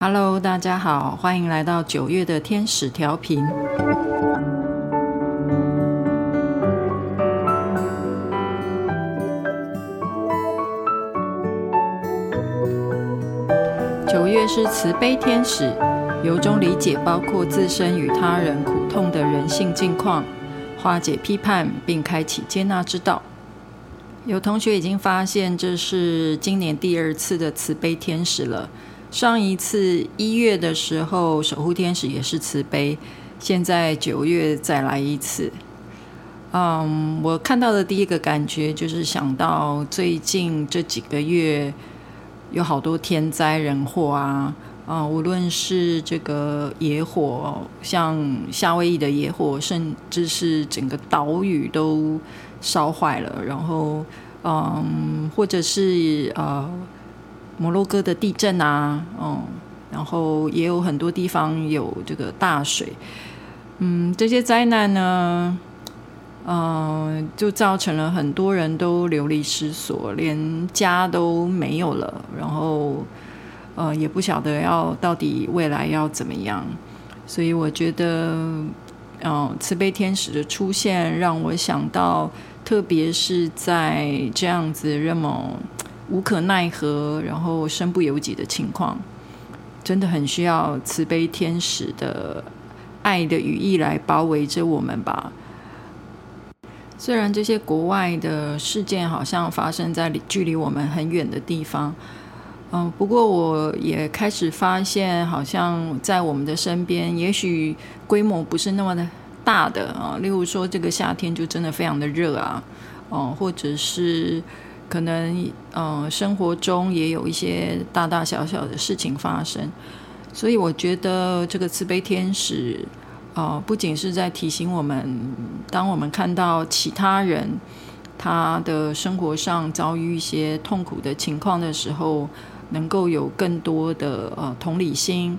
Hello，大家好，欢迎来到九月的天使调频。九月是慈悲天使，由衷理解包括自身与他人苦痛的人性境况，化解批判，并开启接纳之道。有同学已经发现，这是今年第二次的慈悲天使了。上一次一月的时候，守护天使也是慈悲，现在九月再来一次。嗯，我看到的第一个感觉就是想到最近这几个月有好多天灾人祸啊，啊、嗯，无论是这个野火，像夏威夷的野火，甚至是整个岛屿都烧坏了，然后嗯，或者是呃。摩洛哥的地震啊，嗯，然后也有很多地方有这个大水，嗯，这些灾难呢，嗯，就造成了很多人都流离失所，连家都没有了，然后，呃，也不晓得要到底未来要怎么样，所以我觉得，嗯，慈悲天使的出现让我想到，特别是在这样子这么。无可奈何，然后身不由己的情况，真的很需要慈悲天使的爱的羽翼来包围着我们吧。虽然这些国外的事件好像发生在距离我们很远的地方，嗯，不过我也开始发现，好像在我们的身边，也许规模不是那么的大的啊。例如说，这个夏天就真的非常的热啊，嗯，或者是。可能，嗯，生活中也有一些大大小小的事情发生，所以我觉得这个慈悲天使，啊，不仅是在提醒我们，当我们看到其他人他的生活上遭遇一些痛苦的情况的时候，能够有更多的呃同理心，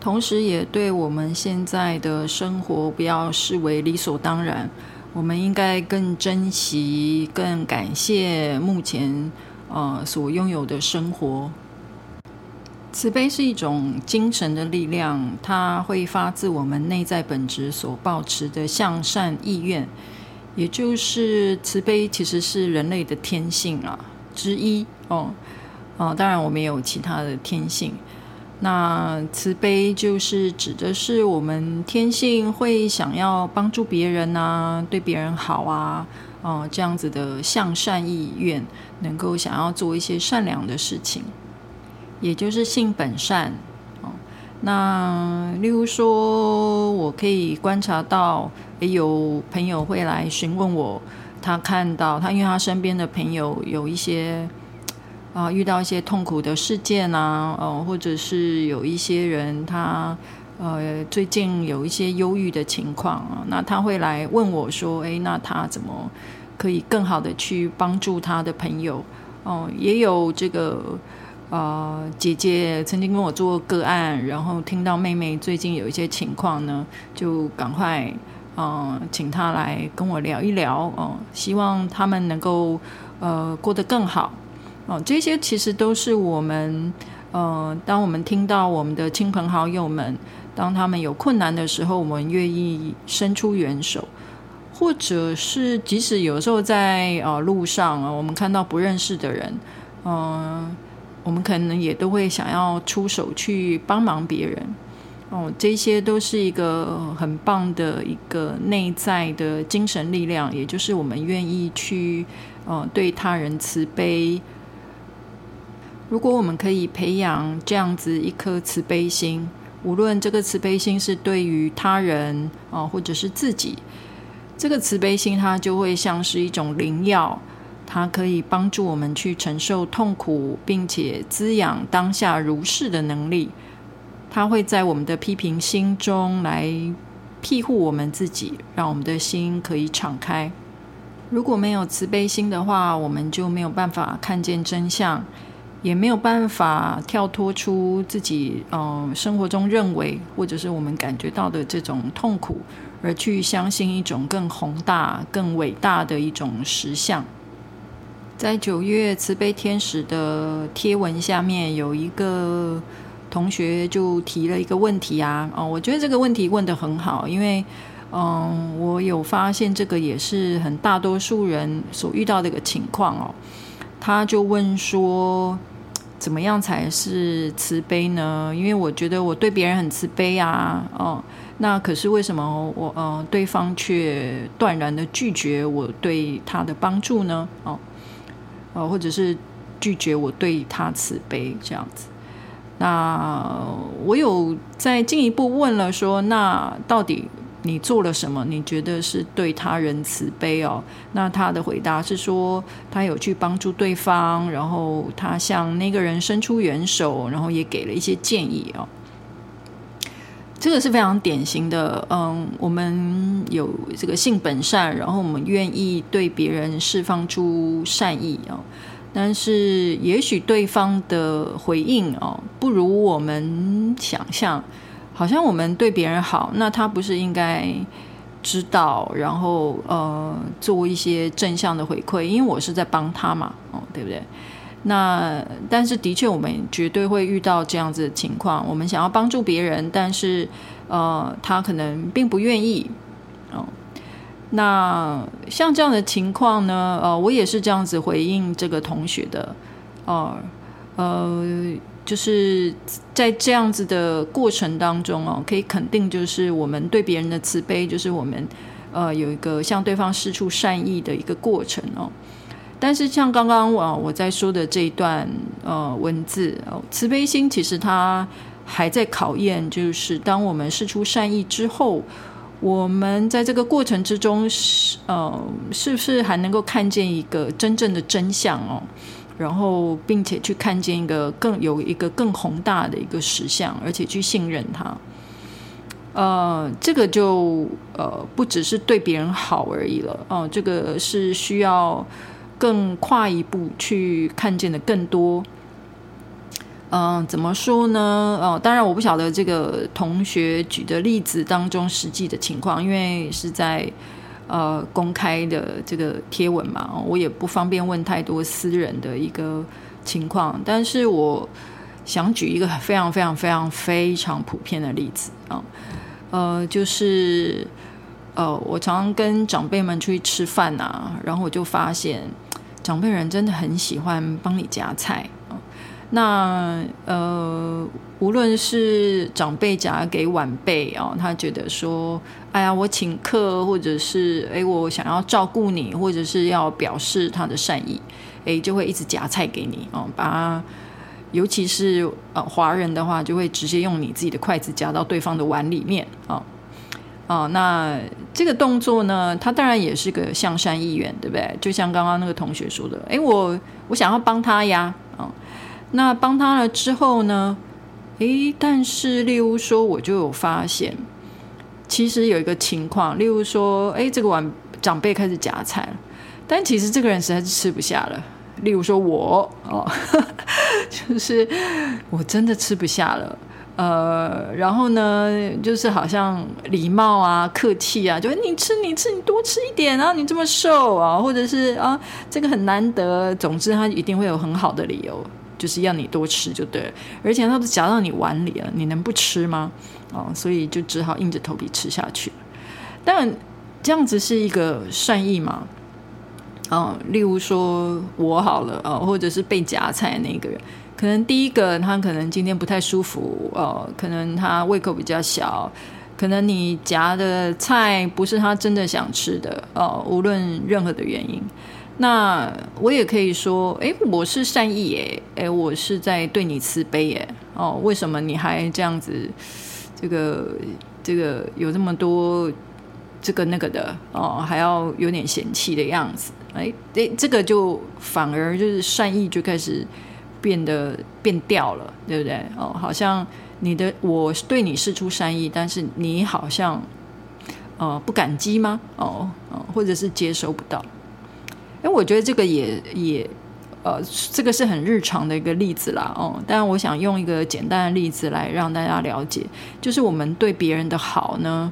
同时也对我们现在的生活不要视为理所当然。我们应该更珍惜、更感谢目前呃所拥有的生活。慈悲是一种精神的力量，它会发自我们内在本质所保持的向善意愿，也就是慈悲其实是人类的天性啊之一哦。哦，当然我们也有其他的天性。那慈悲就是指的是我们天性会想要帮助别人啊，对别人好啊，哦、呃，这样子的向善意愿，能够想要做一些善良的事情，也就是性本善。哦，那例如说，我可以观察到，也有朋友会来询问我，他看到他，因为他身边的朋友有一些。啊，遇到一些痛苦的事件啊，呃，或者是有一些人他呃最近有一些忧郁的情况啊，那他会来问我说，哎，那他怎么可以更好的去帮助他的朋友？哦，也有这个呃姐姐曾经跟我做个案，然后听到妹妹最近有一些情况呢，就赶快嗯、呃、请她来跟我聊一聊哦、希望他们能够呃过得更好。哦，这些其实都是我们，呃，当我们听到我们的亲朋好友们，当他们有困难的时候，我们愿意伸出援手，或者是即使有时候在呃路上啊，我们看到不认识的人，嗯、我们可能也都会想要出手去帮忙别人。哦，这些都是一个很棒的一个内在的精神力量，也就是我们愿意去，呃，对他人慈悲。如果我们可以培养这样子一颗慈悲心，无论这个慈悲心是对于他人啊，或者是自己，这个慈悲心它就会像是一种灵药，它可以帮助我们去承受痛苦，并且滋养当下如是的能力。它会在我们的批评心中来庇护我们自己，让我们的心可以敞开。如果没有慈悲心的话，我们就没有办法看见真相。也没有办法跳脱出自己，嗯、生活中认为或者是我们感觉到的这种痛苦，而去相信一种更宏大、更伟大的一种实相。在九月慈悲天使的贴文下面有一个同学就提了一个问题啊，哦，我觉得这个问题问得很好，因为嗯，我有发现这个也是很大多数人所遇到的一个情况哦。他就问说，怎么样才是慈悲呢？因为我觉得我对别人很慈悲啊，哦，那可是为什么我呃对方却断然的拒绝我对他的帮助呢？哦，呃，或者是拒绝我对他慈悲这样子？那我有再进一步问了说，说那到底你做了什么？你觉得是对他人慈悲哦？那他的回答是说，他有去帮助对方，然后他向那个人伸出援手，然后也给了一些建议哦。这个是非常典型的，嗯，我们有这个性本善，然后我们愿意对别人释放出善意哦。但是，也许对方的回应哦，不如我们想象。好像我们对别人好，那他不是应该知道，然后呃，做一些正向的回馈？因为我是在帮他嘛，哦，对不对？那但是的确，我们绝对会遇到这样子的情况。我们想要帮助别人，但是呃，他可能并不愿意。哦，那像这样的情况呢？呃，我也是这样子回应这个同学的，哦，呃就是在这样子的过程当中哦，可以肯定，就是我们对别人的慈悲，就是我们呃有一个向对方释出善意的一个过程哦。但是像刚刚我我在说的这一段呃文字哦，慈悲心其实它还在考验，就是当我们释出善意之后，我们在这个过程之中是呃是不是还能够看见一个真正的真相哦？然后，并且去看见一个更有一个更宏大的一个实相，而且去信任他。呃，这个就呃不只是对别人好而已了哦，呃，这个是需要更跨一步去看见的更多。嗯，怎么说呢？哦，当然我不晓得这个同学举的例子当中实际的情况，因为是在。呃，公开的这个贴文嘛，我也不方便问太多私人的一个情况，但是我想举一个非常非常非常非常普遍的例子啊，呃，就是呃，我常常跟长辈们出去吃饭啊，然后我就发现长辈人真的很喜欢帮你夹菜。那呃，无论是长辈夹给晚辈啊，他觉得说，哎呀，我请客，或者是哎，我想要照顾你，或者是要表示他的善意，哎，就会一直夹菜给你啊，把，尤其是呃华人的话，就会直接用你自己的筷子夹到对方的碗里面啊啊，那这个动作呢，他当然也是个向善意愿，对不对？就像刚刚那个同学说的，哎，我我想要帮他呀，啊。那帮他了之后呢？诶，但是例如说，我就有发现，其实有一个情况，例如说，诶，这个碗长辈开始夹菜了，但其实这个人实在是吃不下了。例如说我哦，就是我真的吃不下了。呃，然后呢，就是好像礼貌啊、客气啊，就你吃你吃，你多吃一点啊，你这么瘦啊，或者是啊，这个很难得。总之，他一定会有很好的理由。就是要你多吃就对了，而且他都夹到你碗里了，你能不吃吗？哦，所以就只好硬着头皮吃下去。但这样子是一个善意吗？哦，例如说我好了，哦，或者是被夹菜那个人，可能第一个他可能今天不太舒服，哦，可能他胃口比较小，可能你夹的菜不是他真的想吃的，哦，无论任何的原因。那我也可以说，哎，我是善意耶，哎，我是在对你慈悲耶，哦，为什么你还这样子？这个这个有这么多这个那个的哦，还要有点嫌弃的样子，哎，这，这个就反而就是善意就开始变得变掉了，对不对？哦，好像你的我对你释出善意，但是你好像呃不感激吗？哦哦，或者是接收不到。哎我觉得这个也也，呃，这个是很日常的一个例子啦，哦，但我想用一个简单的例子来让大家了解，就是我们对别人的好呢，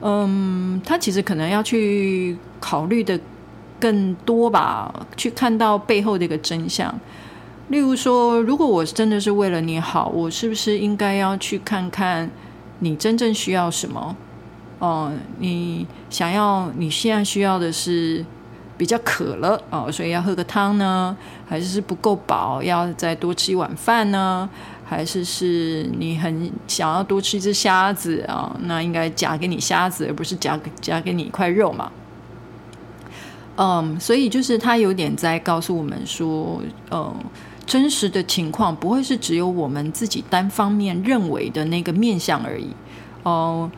嗯，他其实可能要去考虑的更多吧，去看到背后的一个真相。例如说，如果我真的是为了你好，我是不是应该要去看看你真正需要什么？哦、你想要你现在需要的是比较渴了哦，所以要喝个汤呢？还是不够饱，要再多吃一碗饭呢？还是是你很想要多吃一只虾子啊、那应该夹给你虾子，而不是夹夹给你一块肉嘛？嗯，所以就是他有点在告诉我们说，嗯。真实的情况不会是只有我们自己单方面认为的那个面相而已哦，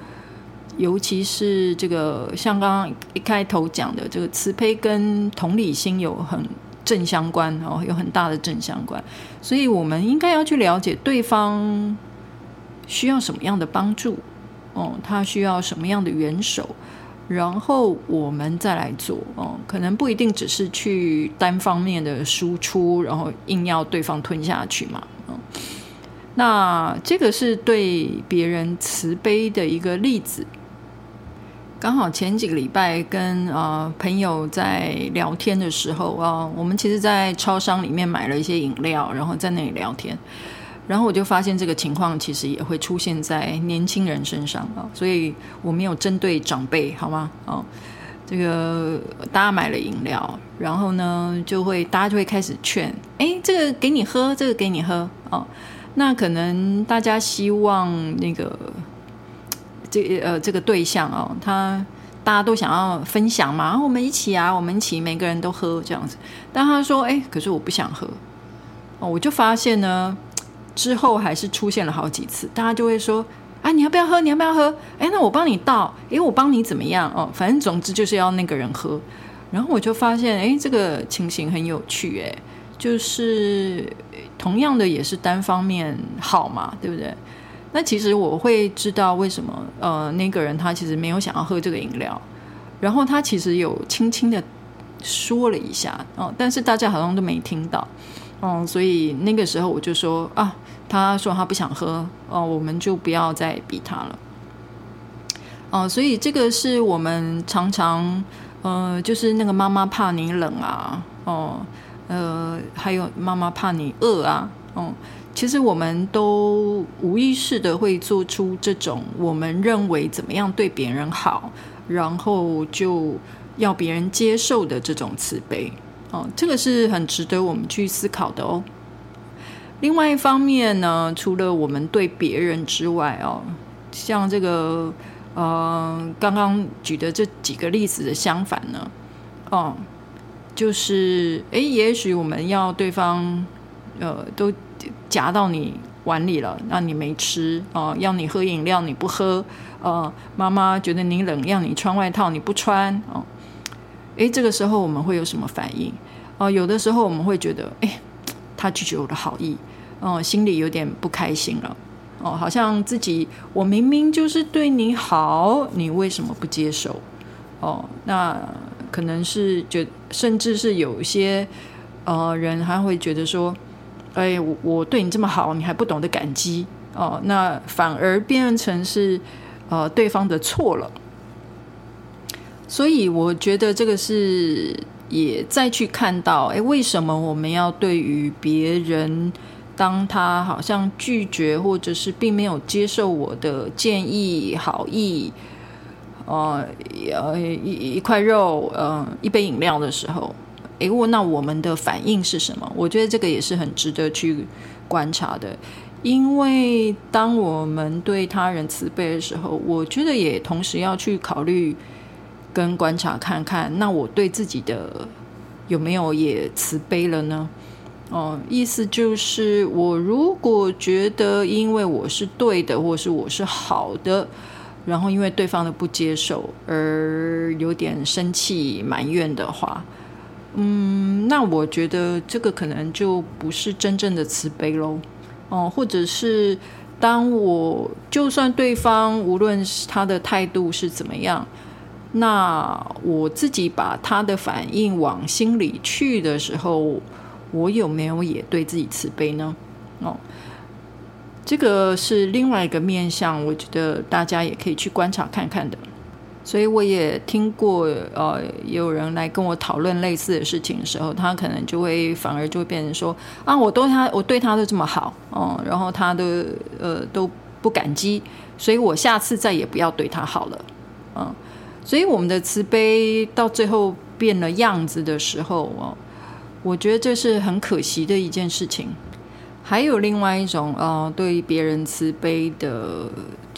尤其是这个像刚刚一开头讲的，这个慈悲跟同理心有很正相关哦，有很大的正相关，所以我们应该要去了解对方需要什么样的帮助哦，他需要什么样的援手。然后我们再来做哦，可能不一定只是去单方面的输出，然后硬要对方吞下去嘛。嗯，那这个是对别人慈悲的一个例子。刚好前几个礼拜跟、呃、朋友在聊天的时候啊、我们其实，在超商里面买了一些饮料，然后在那里聊天。然后我就发现这个情况其实也会出现在年轻人身上啊，所以我没有针对长辈，好吗？哦，这个大家买了饮料，然后呢，就会大家就会开始劝，哎，这个给你喝，这个给你喝哦。那可能大家希望那个这呃这个对象哦，他大家都想要分享嘛，我们一起啊，我们一起每个人都喝这样子。但他说，哎，可是我不想喝哦，我就发现呢。之后还是出现了好几次，大家就会说：“啊，你要不要喝？你要不要喝？哎，那我帮你倒，哎，我帮你怎么样？哦，反正总之就是要那个人喝。”然后我就发现，哎，这个情形很有趣，哎，就是同样的也是单方面好嘛，对不对？那其实我会知道为什么，呃，那个人他其实没有想要喝这个饮料，然后他其实有轻轻的说了一下，哦，但是大家好像都没听到。嗯，所以那个时候我就说啊，他说他不想喝，哦，我们就不要再逼他了。哦，所以这个是我们常常，呃，就是那个妈妈怕你冷啊，哦，呃，还有妈妈怕你饿啊，哦，其实我们都无意识的会做出这种我们认为怎么样对别人好，然后就要别人接受的这种慈悲。哦，这个是很值得我们去思考的哦。另外一方面呢，除了我们对别人之外哦，像这个呃刚刚举的这几个例子的相反呢，哦，就是诶，也许我们要对方呃都夹到你碗里了，让你没吃哦，要你喝饮料你不喝，呃，妈妈觉得你冷，让你穿外套你不穿哦。诶，这个时候我们会有什么反应？哦、有的时候我们会觉得，诶，他拒绝我的好意，哦、心里有点不开心了。哦、好像自己我明明就是对你好，你为什么不接受？哦、那可能是觉，甚至是有些呃人还会觉得说，哎，我我对你这么好，你还不懂得感激哦、那反而变成是呃对方的错了。所以我觉得这个是也再去看到，哎，为什么我们要对于别人，当他好像拒绝或者是并没有接受我的建议、好意，呃，呃，一一块肉，呃，一杯饮料的时候，哎，我那我们的反应是什么？我觉得这个也是很值得去观察的，因为当我们对他人慈悲的时候，我觉得也同时要去考虑。跟观察看看，那我对自己的有没有也慈悲了呢？哦，意思就是，我如果觉得因为我是对的，或是我是好的，然后因为对方的不接受而有点生气埋怨的话，嗯，那我觉得这个可能就不是真正的慈悲喽。哦，或者是当我就算对方无论是他的态度是怎么样。那我自己把他的反应往心里去的时候，我有没有也对自己慈悲呢？哦，这个是另外一个面向，我觉得大家也可以去观察看看的。所以我也听过，呃，有人来跟我讨论类似的事情的时候，他可能就会反而就会变成说啊，我对他，我对他都这么好，哦、嗯，然后他的呃都不感激，所以我下次再也不要对他好了，嗯，所以我们的慈悲到最后变了样子的时候，哦，我觉得这是很可惜的一件事情。还有另外一种，呃，对别人慈悲的。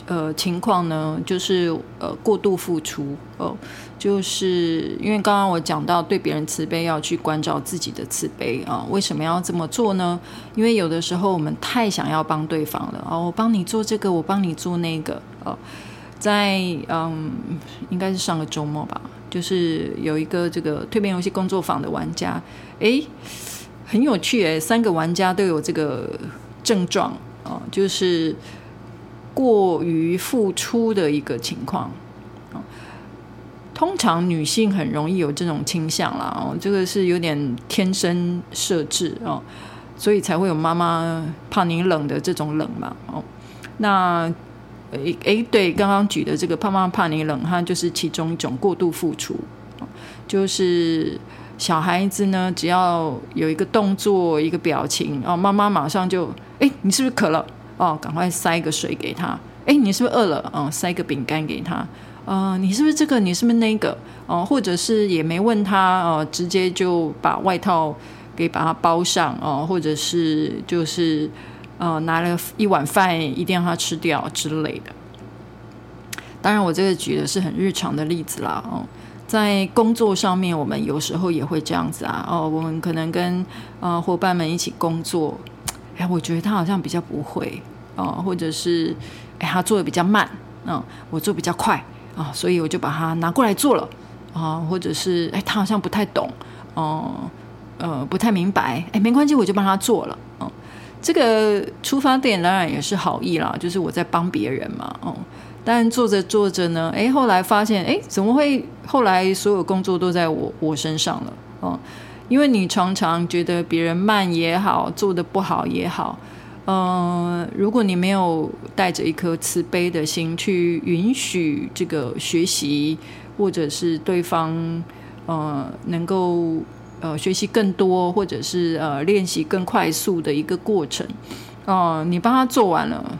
呃，情况呢，就是呃过度付出哦、就是因为刚刚我讲到对别人慈悲要去关照自己的慈悲啊、呃，为什么要这么做呢？因为有的时候我们太想要帮对方了哦，我帮你做这个，我帮你做那个哦、在嗯，应该是上个周末吧，就是有一个这个蜕变游戏工作坊的玩家，诶，很有趣诶，三个玩家都有这个症状啊、就是。过于付出的一个情况，通常女性很容易有这种倾向啦，哦，这个是有点天生设置哦，所以才会有妈妈怕你冷的这种冷嘛，哦，那诶诶，对，刚刚举的这个怕妈妈怕你冷，它就是其中一种过度付出，就是小孩子呢，只要有一个动作、一个表情，哦，妈妈马上就，诶，你是不是渴了？哦，赶快塞个水给他。哎，你是不是饿了？嗯，塞个饼干给他。嗯、你是不是这个？你是不是那个？哦、或者是也没问他，哦、直接就把外套给把它包上，哦、或者是就是呃拿了一碗饭一定要他吃掉之类的。当然，我这个举的是很日常的例子啦。哦、在工作上面，我们有时候也会这样子啊。哦、我们可能跟呃伙伴们一起工作。哎，我觉得他好像比较不会哦，或者是哎，他做的比较慢，嗯，我做比较快啊，所以我就把他拿过来做了啊，或者是哎，他好像不太懂哦，呃，不太明白，哎，没关系，我就帮他做了，嗯，这个出发点当然也是好意啦，就是我在帮别人嘛，哦，但做着做着呢，哎，后来发现，哎，怎么会后来所有工作都在我我身上了，嗯。因为你常常觉得别人慢也好，做得不好也好，嗯、如果你没有带着一颗慈悲的心去允许这个学习，或者是对方呃能够呃学习更多，或者是呃练习更快速的一个过程，哦、你帮他做完了，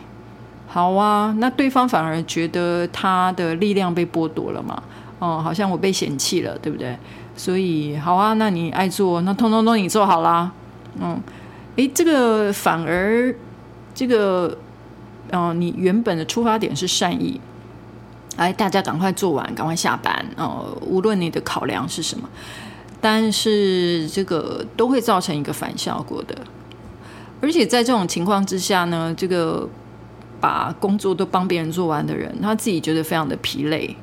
好啊，那对方反而觉得他的力量被剥夺了嘛，哦、好像我被嫌弃了，对不对？所以好啊，那你爱做，那通通都你做好啦。嗯，诶，这个反而这个，嗯、你原本的出发点是善意，哎，大家赶快做完，赶快下班哦、无论你的考量是什么，但是这个都会造成一个反效果的。而且在这种情况之下呢，这个把工作都帮别人做完的人，他自己觉得非常的疲累。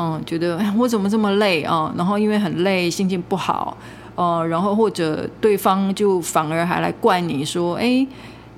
嗯，觉得，我怎么这么累啊？然后因为很累，心情不好，呃，然后或者对方就反而还来怪你说，哎，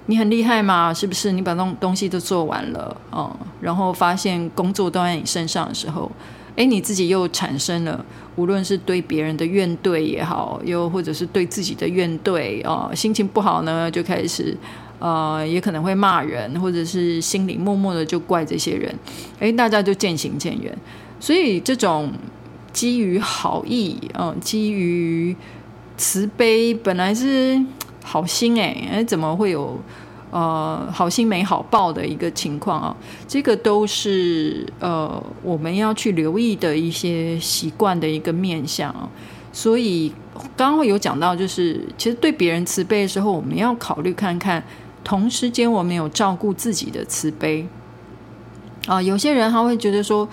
你很厉害嘛，是不是？你把东东西都做完了，嗯，然后发现工作都在你身上的时候，哎，你自己又产生了，无论是对别人的怨怼也好，又或者是对自己的怨怼啊，心情不好呢，就开始，呃，也可能会骂人，或者是心里默默的就怪这些人，哎，大家就渐行渐远。所以，这种基于好意，嗯，基于慈悲，本来是好心哎，哎，怎么会有呃好心没好报的一个情况啊？这个都是呃我们要去留意的一些习惯的一个面向。所以刚刚有讲到，就是其实对别人慈悲的时候，我们要考虑看看，同时间我们有照顾自己的慈悲啊。有些人他会觉得说。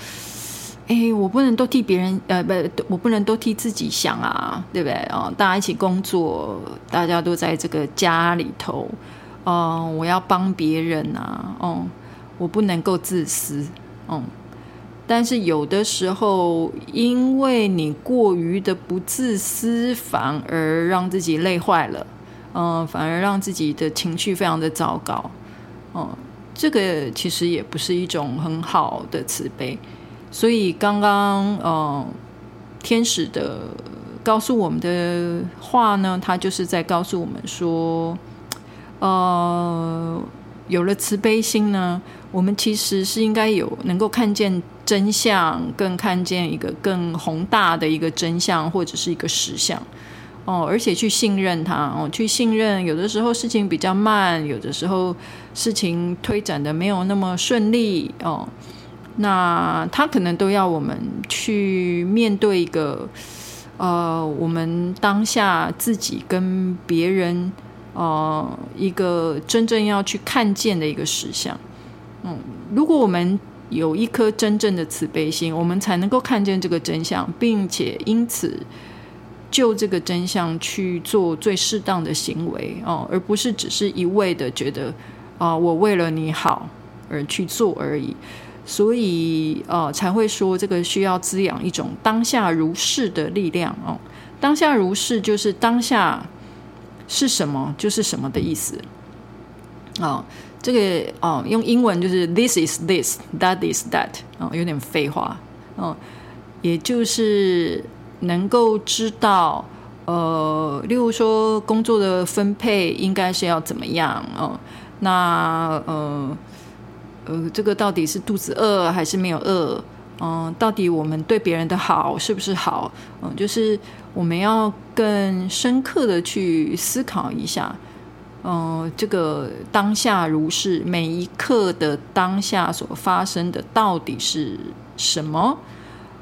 哎，我不能都替别人，呃，不，我不能都替自己想啊，对不对？哦，大家一起工作，大家都在这个家里头，哦，我要帮别人啊，哦，我不能够自私，嗯。但是有的时候，因为你过于的不自私，反而让自己累坏了，嗯，反而让自己的情绪非常的糟糕，嗯，这个其实也不是一种很好的慈悲。所以刚刚，呃，天使的告诉我们的话呢，他就是在告诉我们说，呃，有了慈悲心呢，我们其实是应该有能够看见真相，更看见一个更宏大的一个真相，或者是一个实相。哦，而且去信任他哦，去信任。有的时候事情比较慢，有的时候事情推展的没有那么顺利哦。那他可能都要我们去面对一个，呃，我们当下自己跟别人，呃，一个真正要去看见的一个实相。嗯，如果我们有一颗真正的慈悲心，我们才能够看见这个真相，并且因此。就这个真相去做最适当的行为哦，而不是只是一味的觉得啊、我为了你好而去做而已。所以呃，才会说这个需要滋养一种当下如是的力量哦。当下如是就是当下是什么就是什么的意思啊、哦。这个哦，用英文就是 this is this，that is that 哦，有点废话哦，也就是。能够知道，呃，例如说工作的分配应该是要怎么样哦？那呃呃，这个到底是肚子饿还是没有饿？嗯、到底我们对别人的好是不是好？嗯、就是我们要更深刻的去思考一下，嗯、这个当下如是，每一刻的当下所发生的到底是什么？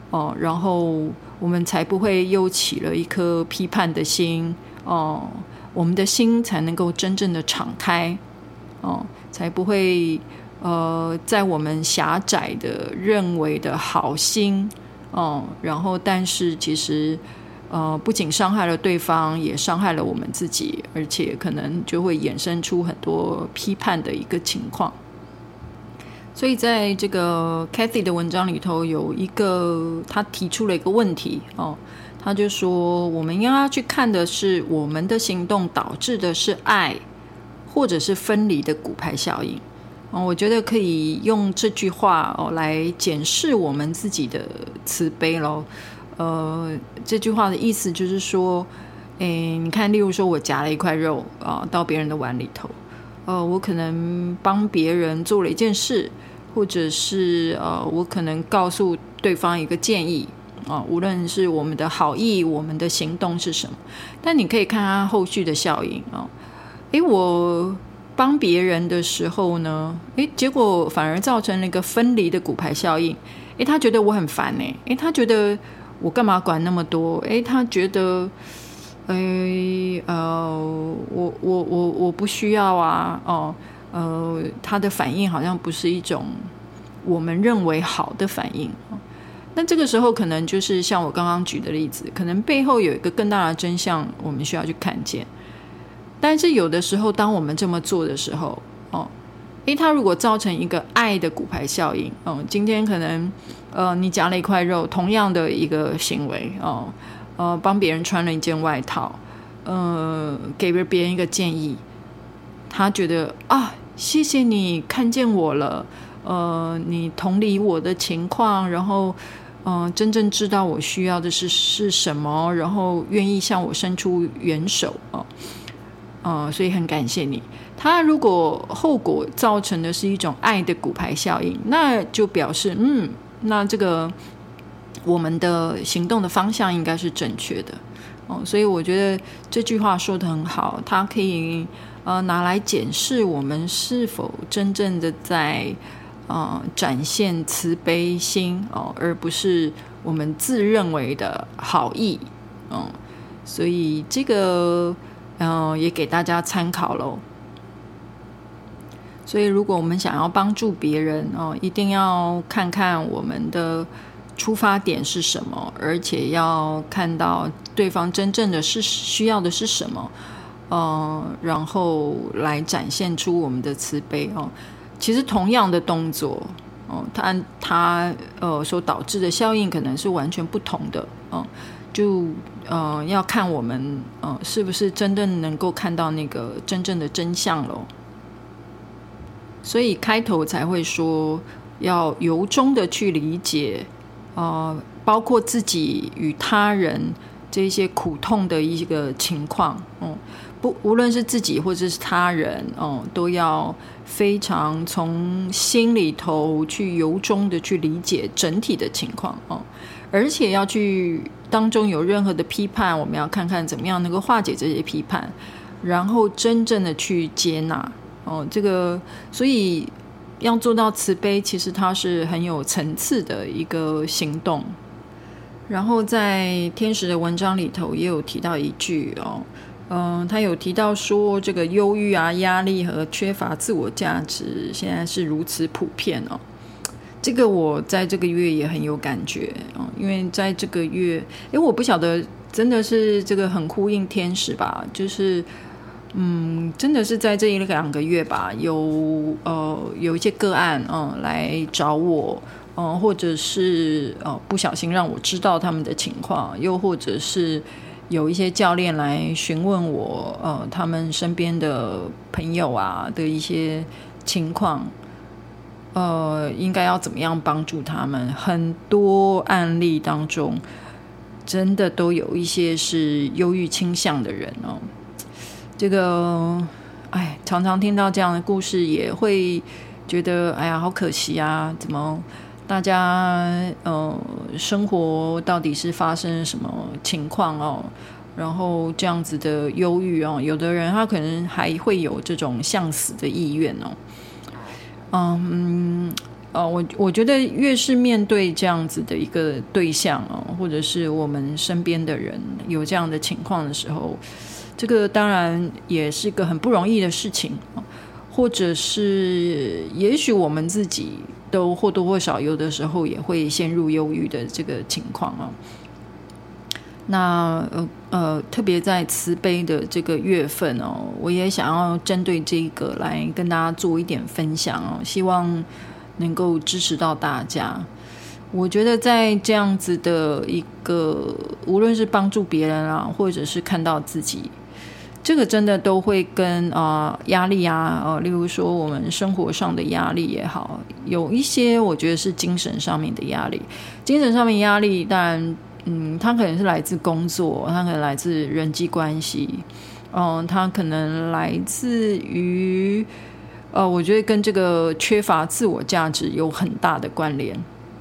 哦、然后。我们才不会又起了一颗批判的心哦，我们的心才能够真正的敞开哦，才不会呃在我们狭窄的认为的好心哦，然后但是其实呃不仅伤害了对方，也伤害了我们自己，而且可能就会衍生出很多批判的一个情况。所以在这个 Kathy 的文章里头，有一个他提出了一个问题哦，他就说，我们应该要去看的是我们的行动导致的是爱，或者是分离的骨牌效应。哦，我觉得可以用这句话哦来检视我们自己的慈悲喽。呃，这句话的意思就是说，诶，你看，例如说我夹了一块肉啊到别人的碗里头。呃，我可能帮别人做了一件事，或者是呃，我可能告诉对方一个建议啊，无论是我们的好意，我们的行动是什么，但你可以看他后续的效应啊。诶，我帮别人的时候呢，诶，结果反而造成了一个分离的骨牌效应。诶，他觉得我很烦呢，诶，他觉得我干嘛管那么多？诶，他觉得。哎，呃，我我我我不需要啊，哦，呃，他的反应好像不是一种我们认为好的反应。那这个时候可能就是像我刚刚举的例子，可能背后有一个更大的真相，我们需要去看见。但是有的时候，当我们这么做的时候，哦，诶，他如果造成一个爱的骨牌效应，哦，今天可能呃，你夹了一块肉，同样的一个行为，哦。呃，帮别人穿了一件外套，呃，给了别人一个建议，他觉得啊，谢谢你看见我了，呃，你同理我的情况，然后，嗯、真正知道我需要的是是什么，然后愿意向我伸出援手啊，呃，所以很感谢你。他如果后果造成的是一种爱的骨牌效应，那就表示，嗯，那这个。我们的行动的方向应该是正确的，哦，所以我觉得这句话说得很好，它可以呃拿来检视我们是否真正的在呃展现慈悲心哦，而不是我们自认为的好意，嗯，所以这个然后、也给大家参考喽。所以如果我们想要帮助别人哦，一定要看看我们的。出发点是什么？而且要看到对方真正的是需要的是什么，呃，然后来展现出我们的慈悲哦。其实同样的动作，哦，它它呃所导致的效应可能是完全不同的，嗯、就呃要看我们呃是不是真的能够看到那个真正的真相喽。所以开头才会说要由衷的去理解。呃，包括自己与他人这些苦痛的一个情况，嗯，不无论是自己或者是他人，哦，都要非常从心里头去由衷的去理解整体的情况，哦，而且要去当中有任何的批判，我们要看看怎么样能够化解这些批判，然后真正的去接纳，哦，这个所以要做到慈悲，其实它是很有层次的一个行动。然后在天使的文章里头也有提到一句哦，嗯，他有提到说这个忧郁啊、压力和缺乏自我价值现在是如此普遍哦。这个我在这个月也很有感觉哦，因为在这个月，因为我不晓得真的是这个很呼应天使吧，就是嗯，真的是在这一两个月吧，有呃有一些个案嗯来找我。嗯，或者是呃不小心让我知道他们的情况，又或者是有一些教练来询问我，呃，他们身边的朋友啊的一些情况，呃，应该要怎么样帮助他们？很多案例当中，真的都有一些是忧郁倾向的人哦。这个，哎，常常听到这样的故事，也会觉得，哎呀，好可惜啊，怎么？大家呃，生活到底是发生什么情况哦？然后这样子的忧郁哦，有的人他可能还会有这种向死的意愿哦。嗯，呃，我我觉得越是面对这样子的一个对象哦，或者是我们身边的人有这样的情况的时候，这个当然也是个很不容易的事情，或者是也许我们自己。都或多或少，有的时候也会陷入忧郁的这个情况啊。那呃呃，特别在慈悲的这个月份哦，我也想要针对这个来跟大家做一点分享哦，希望能够支持到大家。我觉得在这样子的一个，无论是帮助别人啊，或者是看到自己。这个真的都会跟啊、压力啊，呃，例如说我们生活上的压力也好，有一些我觉得是精神上面的压力。精神上面压力，当然，嗯，他可能是来自工作，他可能来自人际关系，嗯、他，可能来自于，呃，我觉得跟这个缺乏自我价值有很大的关联。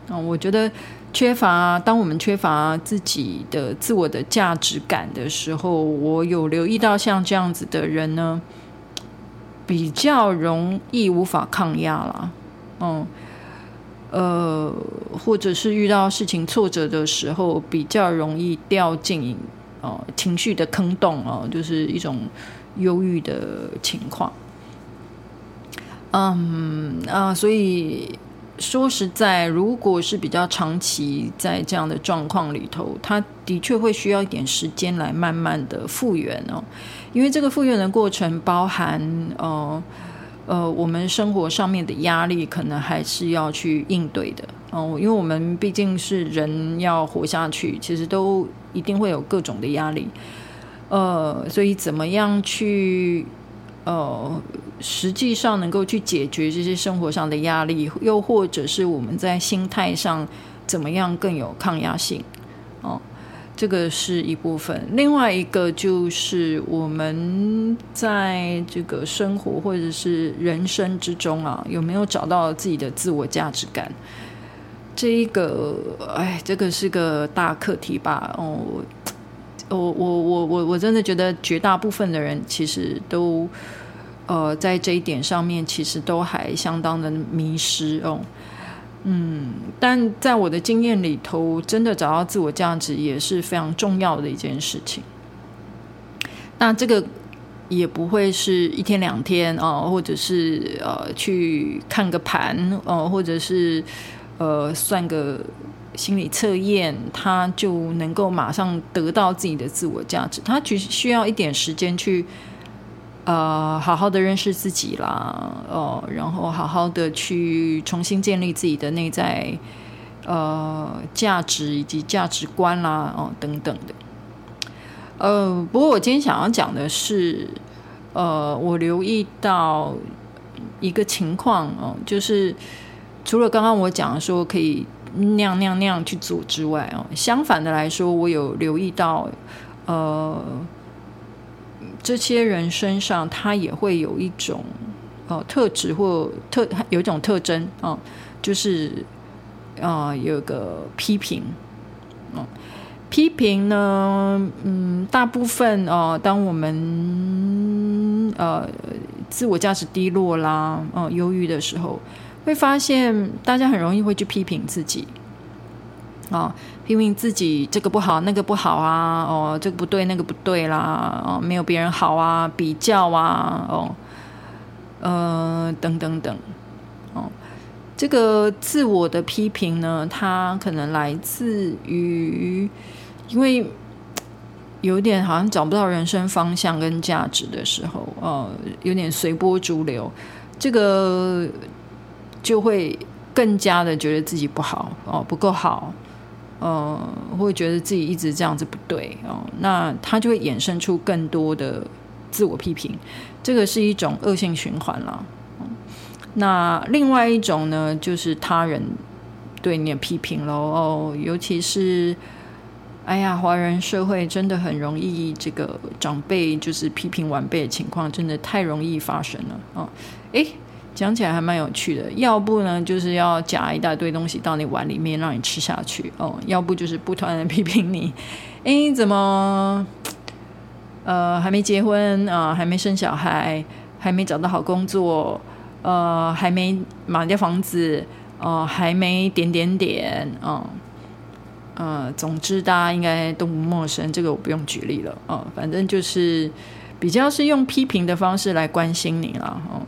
啊、呃，我觉得。缺乏，当我们缺乏自己的自我的价值感的时候，我有留意到像这样子的人呢，比较容易无法抗压啦。嗯，呃，或者是遇到事情挫折的时候，比较容易掉进、呃、情绪的坑洞哦、就是一种忧郁的情况。嗯啊、所以。说实在，如果是比较长期在这样的状况里头，他的确会需要一点时间来慢慢的复原哦。因为这个复原的过程包含呃呃，我们生活上面的压力可能还是要去应对的哦。因为我们毕竟是人，要活下去，其实都一定会有各种的压力。呃，所以怎么样去？呃，实际上能够去解决这些生活上的压力，又或者是我们在心态上怎么样更有抗压性，这个是一部分。另外一个就是我们在这个生活或者是人生之中啊，有没有找到自己的自我价值感？这一个，哎，这个是个大课题吧？哦，我我我我我真的觉得绝大部分的人其实都。呃，在这一点上面，其实都还相当的迷失哦。嗯但在我的经验里头，真的找到自我价值也是非常重要的一件事情。那这个也不会是一天两天哦，或者是呃去看个盘哦，或者是呃算个心理测验，他就能够马上得到自己的自我价值。他只需要一点时间去。呃，好好的认识自己啦，哦，然后好好的去重新建立自己的内在呃价值以及价值观啦，哦，等等的。呃，不过我今天想要讲的是，呃，我留意到一个情况哦，就是除了刚刚我讲说可以那样那样那样去做之外哦，相反的来说，我有留意到，呃。这些人身上，他也会有一种呃特质或特有一种特征啊、就是啊、呃、有个批评，嗯、批评呢，嗯，大部分哦、呃，当我们呃自我价值低落啦，嗯、呃，忧郁的时候，会发现大家很容易会去批评自己。啊，批评自己这个不好，那个不好啊，哦，这个不对，那个不对啦，哦，没有别人好啊，比较啊，哦，呃，等等等，哦，这个自我的批评呢，它可能来自于，因为有点好像找不到人生方向跟价值的时候，哦，有点随波逐流，这个就会更加的觉得自己不好，哦，不够好。呃，会觉得自己一直这样子不对哦，那他就会衍生出更多的自我批评，这个是一种恶性循环了。那另外一种呢，就是他人对你的批评喽哦，尤其是哎呀，华人社会真的很容易这个长辈就是批评晚辈的情况，真的太容易发生了哦，诶讲起来还蛮有趣的，要不呢，就是要夹一大堆东西到你碗里面让你吃下去。哦；要不就是不断的批评你，哎，怎么，呃，还没结婚啊、呃，还没生小孩，还没找到好工作，呃，还没买掉房子，呃，还没点点点，嗯、呃，呃，总之大家应该都不陌生，这个我不用举例了，哦、反正就是比较是用批评的方式来关心你了，哦、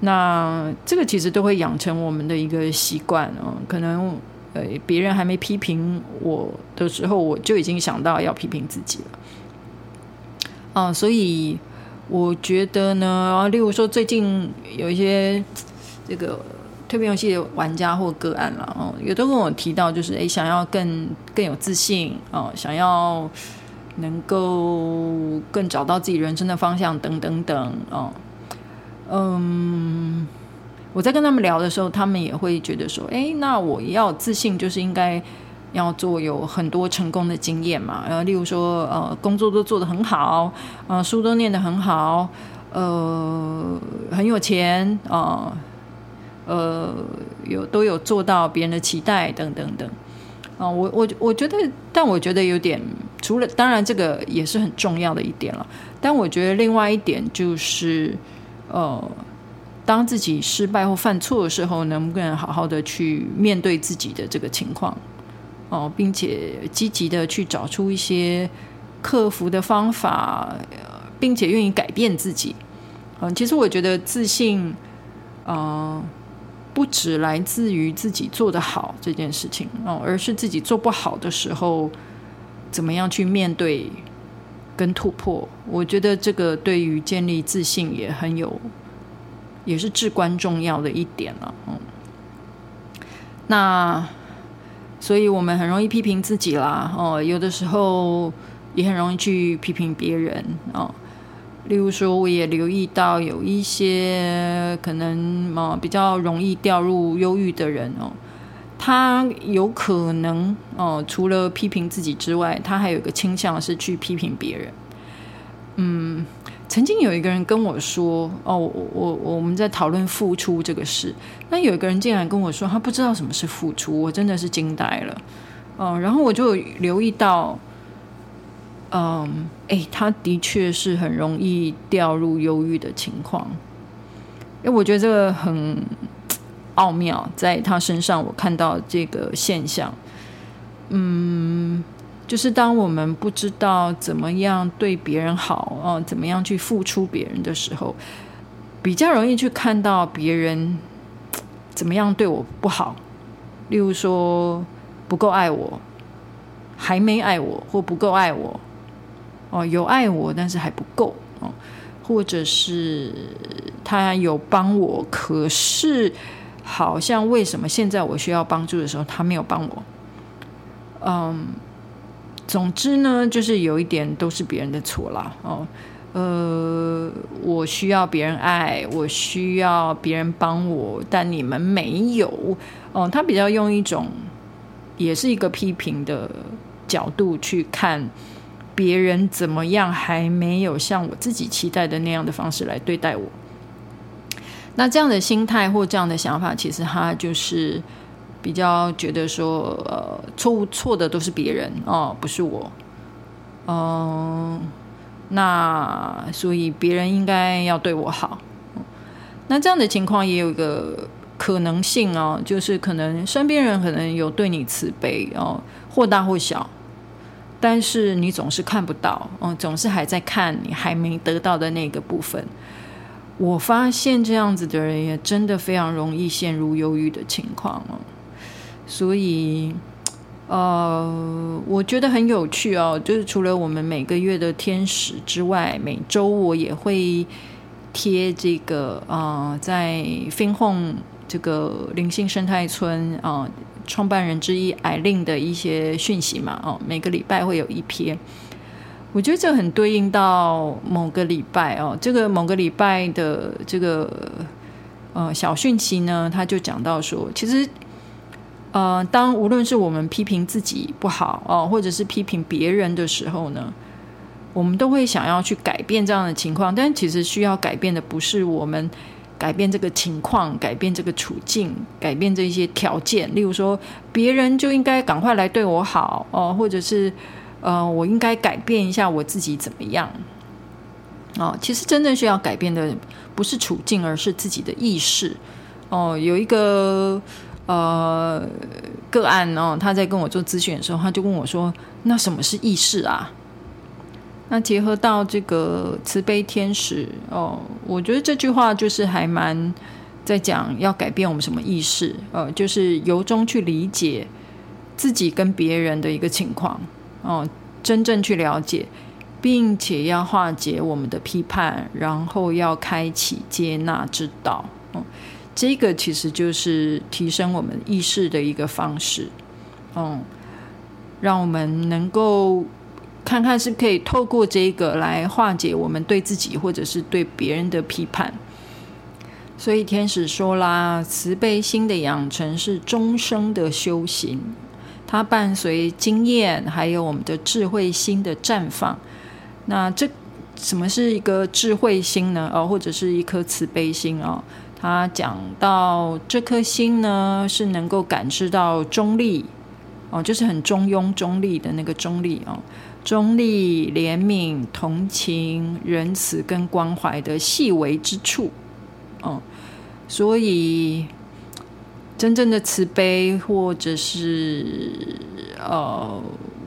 那这个其实都会养成我们的一个习惯哦，可能呃别人还没批评我的时候，我就已经想到要批评自己了。啊，所以我觉得呢，例如说最近有一些这个蜕变游戏的玩家或个案了哦，也都跟我提到，就是诶想要更更有自信哦，想要能够更找到自己人生的方向等等等哦。嗯，我在跟他们聊的时候，他们也会觉得说：“哎，那我要自信，就是应该要做有很多成功的经验嘛。然后，例如说，呃，工作都做得很好，呃，书都念得很好，呃，很有钱啊，呃，呃，有都有做到别人的期待，等等等。啊，我我我觉得，但我觉得有点，除了当然这个也是很重要的一点了，但我觉得另外一点就是。呃，当自己失败或犯错的时候，能不能好好的去面对自己的这个情况，哦、并且积极的去找出一些克服的方法，并且愿意改变自己。嗯、其实我觉得自信，呃，不只来自于自己做得好这件事情哦、而是自己做不好的时候，怎么样去面对。跟突破，我觉得这个对于建立自信也很有，也是至关重要的一点了。嗯，那所以我们很容易批评自己啦，哦，有的时候也很容易去批评别人哦。例如说，我也留意到有一些可能比较容易掉入忧郁的人哦。他有可能哦，除了批评自己之外，他还有一个倾向是去批评别人。嗯，曾经有一个人跟我说：“哦，我我我们在讨论付出这个事。”那有一个人竟然跟我说，他不知道什么是付出，我真的是惊呆了。嗯，然后我就留意到，嗯，哎，他的确是很容易掉入忧郁的情况。哎，我觉得这个很。奥妙，在他身上我看到这个现象，嗯，就是当我们不知道怎么样对别人好哦，怎么样去付出别人的时候，比较容易去看到别人怎么样对我不好，例如说不够爱我，还没爱我，或不够爱我，哦，有爱我，但是还不够哦，或者是他有帮我，可是。好像为什么现在我需要帮助的时候，他没有帮我？嗯，总之呢，就是有一点都是别人的错啦。哦，呃，我需要别人爱，我需要别人帮我，但你们没有。哦，他比较用一种，也是一个批评的角度去看别人怎么样，还没有像我自己期待的那样的方式来对待我。那这样的心态或这样的想法，其实他就是比较觉得说，呃，错误错的都是别人哦，不是我。嗯、那所以别人应该要对我好。那这样的情况也有一个可能性哦，就是可能身边人可能有对你慈悲哦，或大或小，但是你总是看不到，哦，总是还在看你还没得到的那个部分。我发现这样子的人也真的非常容易陷入忧郁的情况哦，所以，呃，我觉得很有趣哦，就是除了我们每个月的天使之外，每周我也会。贴这个啊、在 FinHome 这个灵性生态村啊、呃，创办人之一艾琳的一些讯息嘛，哦，每个礼拜会有一篇。我觉得这很对应到某个礼拜哦，这个某个礼拜的这个呃小讯息呢，他就讲到说，其实呃，当无论是我们批评自己不好哦，或者是批评别人的时候呢。我们都会想要去改变这样的情况，但其实需要改变的不是我们改变这个情况、改变这个处境、改变这些条件。例如说，别人就应该赶快来对我好哦，或者是呃，我应该改变一下我自己怎么样？哦，其实真正需要改变的不是处境，而是自己的意识。哦，有一个呃个案哦，他在跟我做咨询的时候，他就问我说：“那什么是意识啊？”那结合到这个慈悲天使哦，我觉得这句话就是还蛮在讲要改变我们什么意识，呃，就是由衷去理解自己跟别人的一个情况哦，真正去了解，并且要化解我们的批判，然后要开启接纳之道。哦，这个其实就是提升我们意识的一个方式，嗯，让我们能够。看看是可以透过这个来化解我们对自己或者是对别人的批判。所以天使说啦，慈悲心的养成是终生的修行，它伴随经验，还有我们的智慧心的绽放。那这什么是一个智慧心呢？哦，或者是一颗慈悲心哦？他讲到这颗心呢，是能够感知到中立哦，就是很中庸、中立的那个中立哦。中立、怜悯、同情、仁慈跟关怀的细微之处，哦，所以真正的慈悲，或者是呃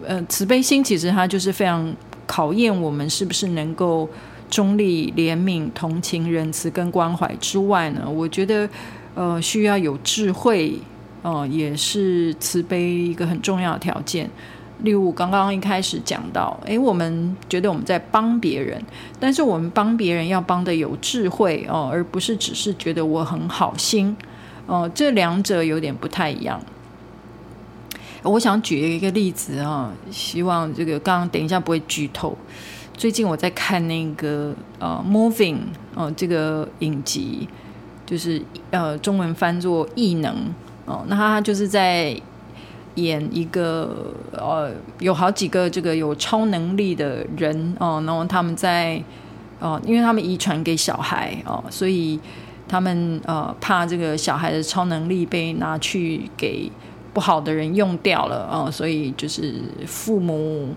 呃慈悲心，其实它就是非常考验我们是不是能够中立、怜悯、同情、仁慈跟关怀之外呢，我觉得呃需要有智慧，呃，也是慈悲一个很重要的条件。例如，刚刚一开始讲到，诶，我们觉得我们在帮别人，但是我们帮别人要帮的有智慧哦，而不是只是觉得我很好心哦，这两者有点不太一样。我想举一个例子啊，希望这个刚刚等一下不会剧透。最近我在看那个呃《Moving》哦，这个影集，就是呃中文翻作《异能》哦，那他就是在。演一个呃，有好几个这个有超能力的人哦、然后他们在哦、因为他们遗传给小孩哦、所以他们呃怕这个小孩的超能力被拿去给不好的人用掉了哦、呃，所以就是父母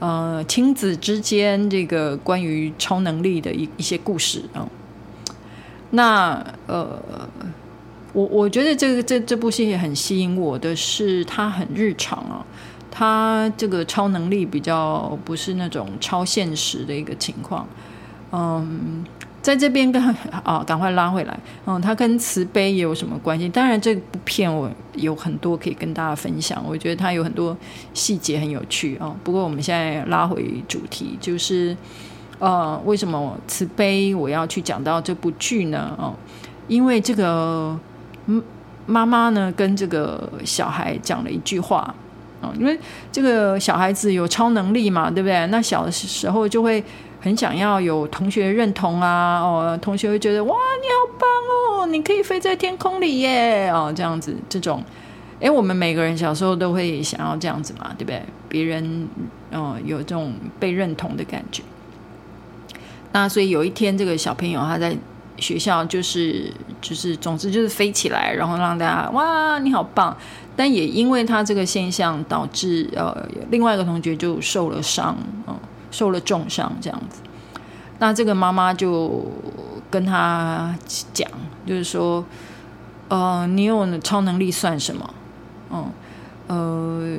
呃亲子之间这个关于超能力的一一些故事啊、那呃。我我觉得这个这这部戏也很吸引我的是，它很日常啊，它这个超能力比较不是那种超现实的一个情况。嗯，在这边跟啊，赶快拉回来。嗯，它跟慈悲也有什么关系？当然，这部片我有很多可以跟大家分享。我觉得它有很多细节很有趣啊。不过我们现在拉回主题，就是呃，为什么慈悲我要去讲到这部剧呢？哦，因为这个。妈妈呢跟这个小孩讲了一句话啊，因为这个小孩子有超能力嘛，对不对？那小的时候就会很想要有同学认同啊，哦，同学会觉得哇，你好棒哦，你可以飞在天空里耶，哦，这样子这种诶，我们每个人小时候都会想要这样子嘛，对不对？别人嗯、有这种被认同的感觉。那所以有一天，这个小朋友他在学校就是就是总之就是飞起来，然后让大家哇你好棒。但也因为他这个现象，导致呃另外一个同学就受了伤，嗯、受了重伤这样子。那这个妈妈就跟他讲，就是说，呃，你有超能力算什么？嗯，呃，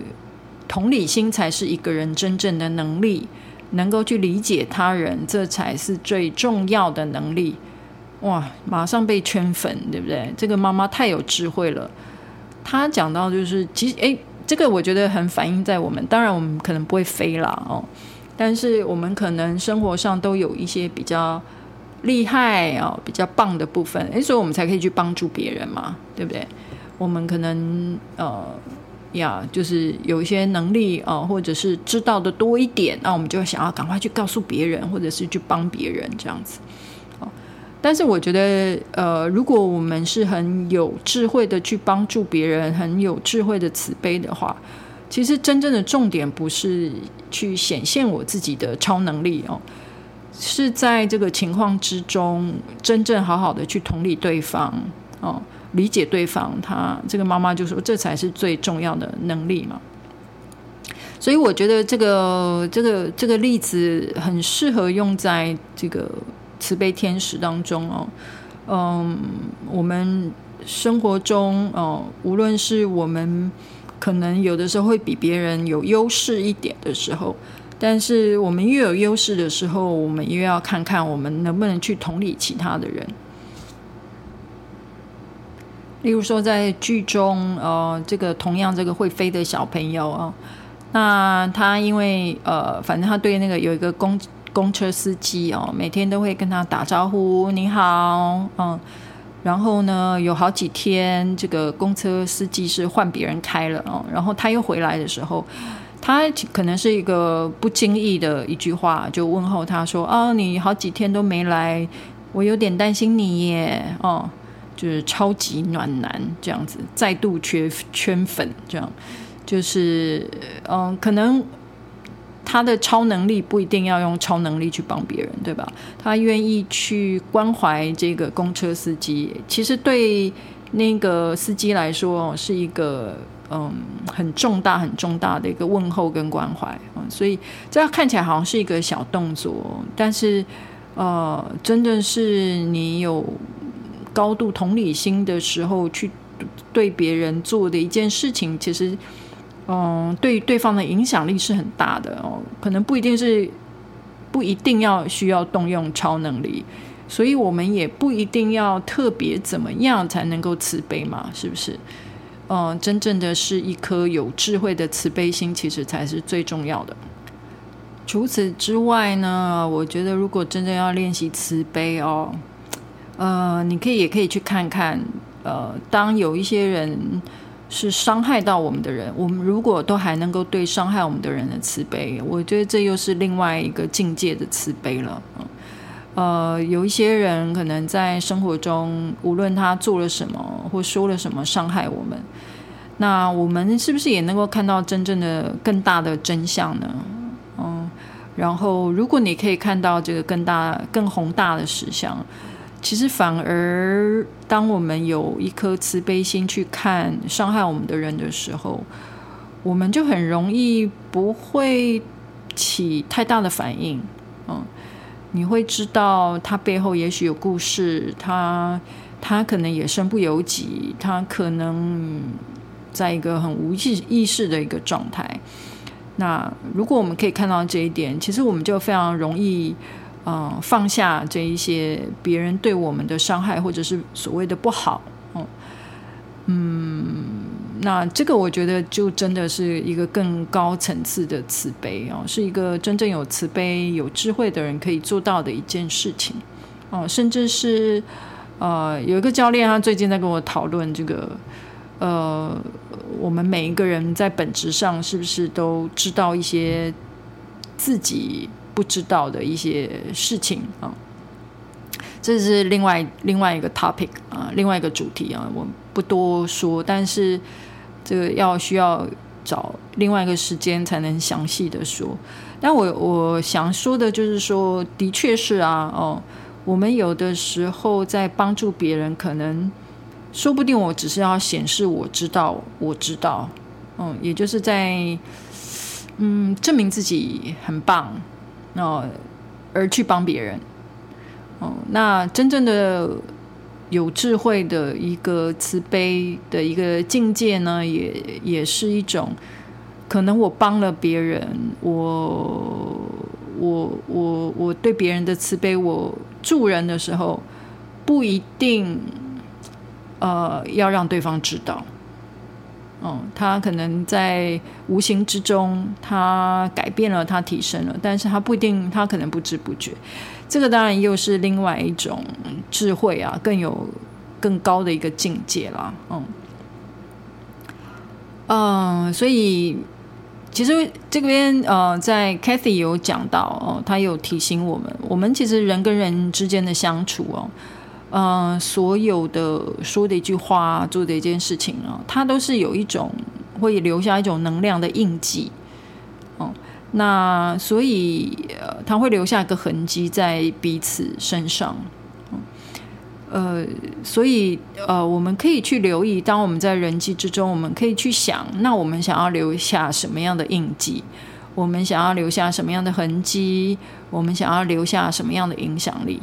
同理心才是一个人真正的能力，能够去理解他人，这才是最重要的能力。哇，马上被圈粉，对不对？这个妈妈太有智慧了。他讲到就是，其实哎，这个我觉得很反映在我们。当然，我们可能不会飞啦哦，但是我们可能生活上都有一些比较厉害哦、比较棒的部分，哎，所以我们才可以去帮助别人嘛，对不对？我们可能呃呀，就是有一些能力啊、呃，或者是知道的多一点，那我们就想要赶快去告诉别人，或者是去帮别人这样子。但是我觉得，呃，如果我们是很有智慧的去帮助别人，很有智慧的慈悲的话，其实真正的重点不是去显现我自己的超能力哦，是在这个情况之中，真正好好的去同理对方哦，理解对方。他这个妈妈就说，这才是最重要的能力嘛。所以我觉得这个这个这个例子很适合用在这个。慈悲天使当中哦，嗯，我们生活中哦，无论是我们可能有的时候会比别人有优势一点的时候，但是我们越有优势的时候，我们越要看看我们能不能去同理其他的人。例如说，在剧中，呃，这个同样这个会飞的小朋友啊，那他因为呃，反正他对那个有一个公。公车司机哦，每天都会跟他打招呼，你好，嗯，然后呢，有好几天这个公车司机是换别人开了哦，然后他又回来的时候，他可能是一个不经意的一句话，就问候他说：“哦，你好几天都没来，我有点担心你耶。”哦，就是超级暖男这样子，再度圈圈粉这样，就是嗯，可能。他的超能力不一定要用超能力去帮别人，对吧？他愿意去关怀这个公车司机，其实对那个司机来说是一个嗯很重大、很重大的一个问候跟关怀。嗯，所以这样看起来好像是一个小动作，但是呃，真的是你有高度同理心的时候去对别人做的一件事情，其实。嗯，对对方的影响力是很大的哦，可能不一定是不一定要需要动用超能力，所以我们也不一定要特别怎么样才能够慈悲嘛，是不是？嗯，真正的是一颗有智慧的慈悲心，其实才是最重要的。除此之外呢，我觉得如果真正要练习慈悲哦，呃，你可以也可以去看看，呃，当有一些人。是伤害到我们的人，我们如果都还能够对伤害我们的人的慈悲，我觉得这又是另外一个境界的慈悲了。呃，有一些人可能在生活中，无论他做了什么或说了什么伤害我们，那我们是不是也能够看到真正的更大的真相呢？嗯，然后如果你可以看到这个更大、更宏大的实相。其实反而，当我们有一颗慈悲心去看伤害我们的人的时候，我们就很容易不会起太大的反应。嗯，你会知道他背后也许有故事，他他可能也身不由己，他可能在一个很无意意识的一个状态。那如果我们可以看到这一点，其实我们就非常容易。嗯，放下这一些别人对我们的伤害，或者是所谓的不好，嗯，嗯，那这个我觉得就真的是一个更高层次的慈悲哦，是一个真正有慈悲、有智慧的人可以做到的一件事情。哦，甚至是呃，有一个教练他最近在跟我讨论这个，呃，我们每一个人在本质上是不是都知道一些自己不知道的一些事情啊，这是另外另外一个 topic 啊，另外一个主题啊，我不多说。但是这个要需要找另外一个时间才能详细的说。但我我想说的就是说，的确是啊，哦，我们有的时候在帮助别人，可能说不定我只是要显示我知道，我知道，嗯，也就是在嗯证明自己很棒，哦，而去帮别人，哦，那真正的有智慧的一个慈悲的一个境界呢，也也是一种。可能我帮了别人，我我我我对别人的慈悲，我助人的时候不一定，呃，要让对方知道。嗯，他可能在无形之中，他改变了，他提升了，但是他不一定，他可能不知不觉。这个当然又是另外一种智慧啊，更有更高的一个境界啦。嗯，嗯，所以。其实这边呃，在 Kathy 有讲到哦，他有提醒我们，我们其实人跟人之间的相处哦，呃，所有的说的一句话、做的一件事情啊，它都是有一种会留下一种能量的印记哦。那所以呃，它会留下一个痕迹在彼此身上。呃，所以呃，我们可以去留意，当我们在人际之中，我们可以去想，那我们想要留下什么样的印记？我们想要留下什么样的痕迹？我们想要留下什么样的影响力？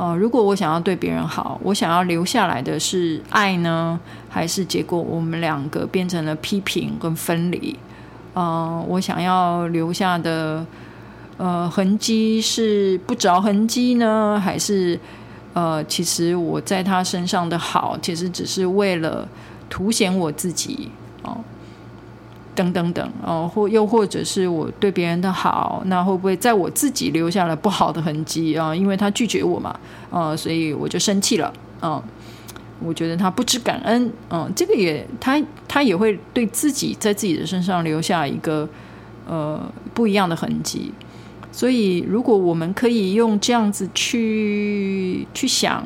呃，如果我想要对别人好，我想要留下来的是爱呢，还是结果我们两个变成了批评跟分离？呃，我想要留下的呃痕迹是不着痕迹呢，还是？呃，其实我在他身上的好，其实只是为了凸显我自己哦，等等等哦，或又或者是我对别人的好，那会不会在我自己留下了不好的痕迹啊？因为他拒绝我嘛，啊，所以我就生气了啊。我觉得他不知感恩，嗯，这个也他他也会对自己在自己的身上留下一个呃不一样的痕迹。所以，如果我们可以用这样子去去想，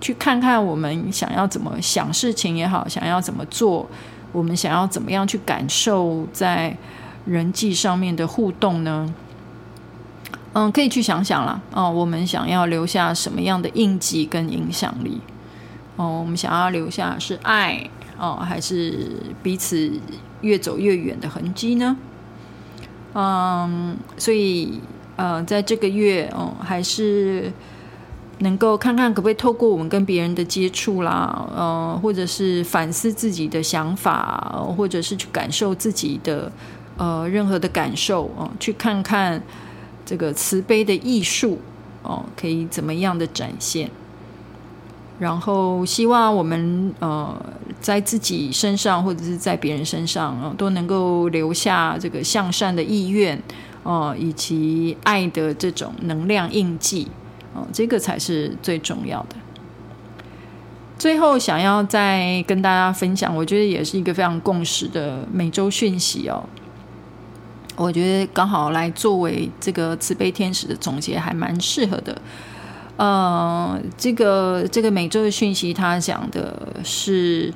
去看看我们想要怎么想事情也好，想要怎么做，我们想要怎么样去感受在人际上面的互动呢？嗯，可以去想想啦。哦，我们想要留下什么样的印记跟影响力？哦，我们想要留下是爱哦，还是彼此越走越远的痕迹呢？嗯，所以。呃，在这个月，哦，还是能够看看可不可以透过我们跟别人的接触啦，呃，或者是反思自己的想法，或者是去感受自己的呃任何的感受，哦、去看看这个慈悲的艺术，哦、可以怎么样的展现。然后希望我们呃在自己身上或者是在别人身上，呃，都能够留下这个向善的意愿。哦，以及爱的这种能量印记，哦，这个才是最重要的。最后，想要再跟大家分享，我觉得也是一个非常共识的每周讯息哦。我觉得刚好来作为这个慈悲天使的总结，还蛮适合的。呃，这个这个每周的讯息，它讲的是，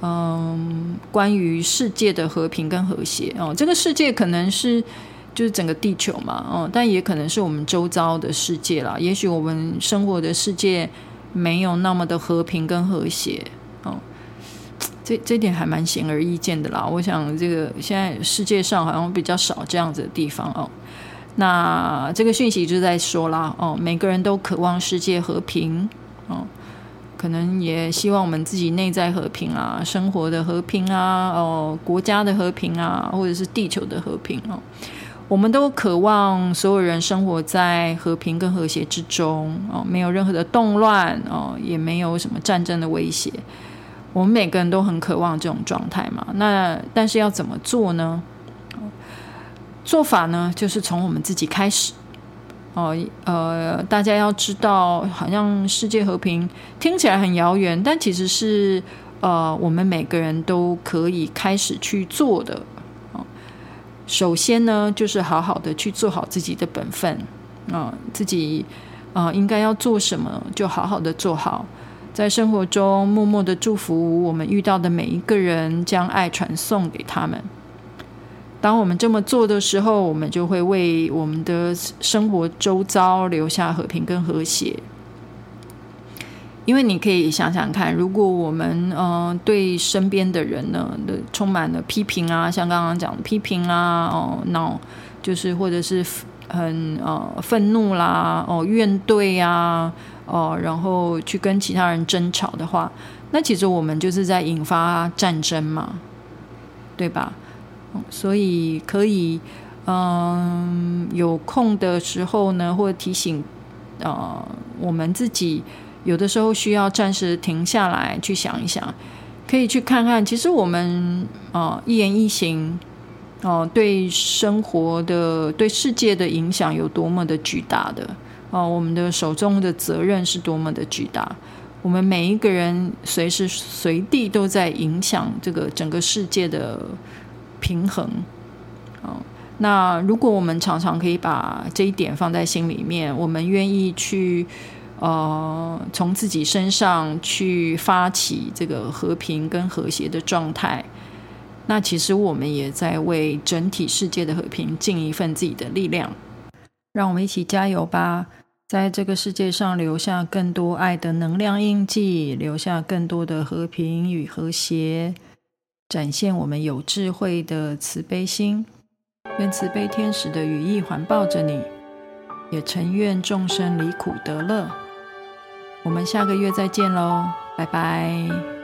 嗯，关于世界的和平跟和谐哦。这个世界可能是。就是整个地球嘛，哦，但也可能是我们周遭的世界啦。也许我们生活的世界没有那么的和平跟和谐，哦，这这点还蛮显而易见的啦。我想这个现在世界上好像比较少这样子的地方哦。那这个讯息就在说啦，哦，每个人都渴望世界和平，哦，可能也希望我们自己内在和平啊，生活的和平啊，哦，国家的和平啊，或者是地球的和平哦。我们都渴望所有人生活在和平跟和谐之中哦，没有任何的动乱哦，也没有什么战争的威胁。我们每个人都很渴望这种状态嘛。那但是要怎么做呢？做法呢，就是从我们自己开始哦。呃，大家要知道，好像世界和平听起来很遥远，但其实是呃，我们每个人都可以开始去做的。首先呢，就是好好的去做好自己的本分，啊、自己啊、应该要做什么，就好好的做好。在生活中默默的祝福我们遇到的每一个人，将爱传送给他们。当我们这么做的时候，我们就会为我们的生活周遭留下和平跟和谐。因为你可以想想看，如果我们嗯、呃、对身边的人呢，充满了批评啊，像刚刚讲的批评啊，哦，那就是或者是很呃愤怒啦，哦怨怼呀，哦，然后去跟其他人争吵的话，那其实我们就是在引发战争嘛，对吧？所以可以嗯有空的时候呢，或提醒呃我们自己。有的时候需要暂时停下来去想一想，可以去看看，其实我们啊、一言一行哦、对生活的、对世界的影响有多么的巨大的哦、我们的手中的责任是多么的巨大，我们每一个人随时随地都在影响这个整个世界的平衡哦、那如果我们常常可以把这一点放在心里面，我们愿意去。呃，从自己身上去发起这个和平跟和谐的状态，那其实我们也在为整体世界的和平尽一份自己的力量。让我们一起加油吧，在这个世界上留下更多爱的能量印记，留下更多的和平与和谐，展现我们有智慧的慈悲心。愿慈悲天使的羽翼环抱着你，也诚愿众生离苦得乐。我们下个月再见喽，拜拜。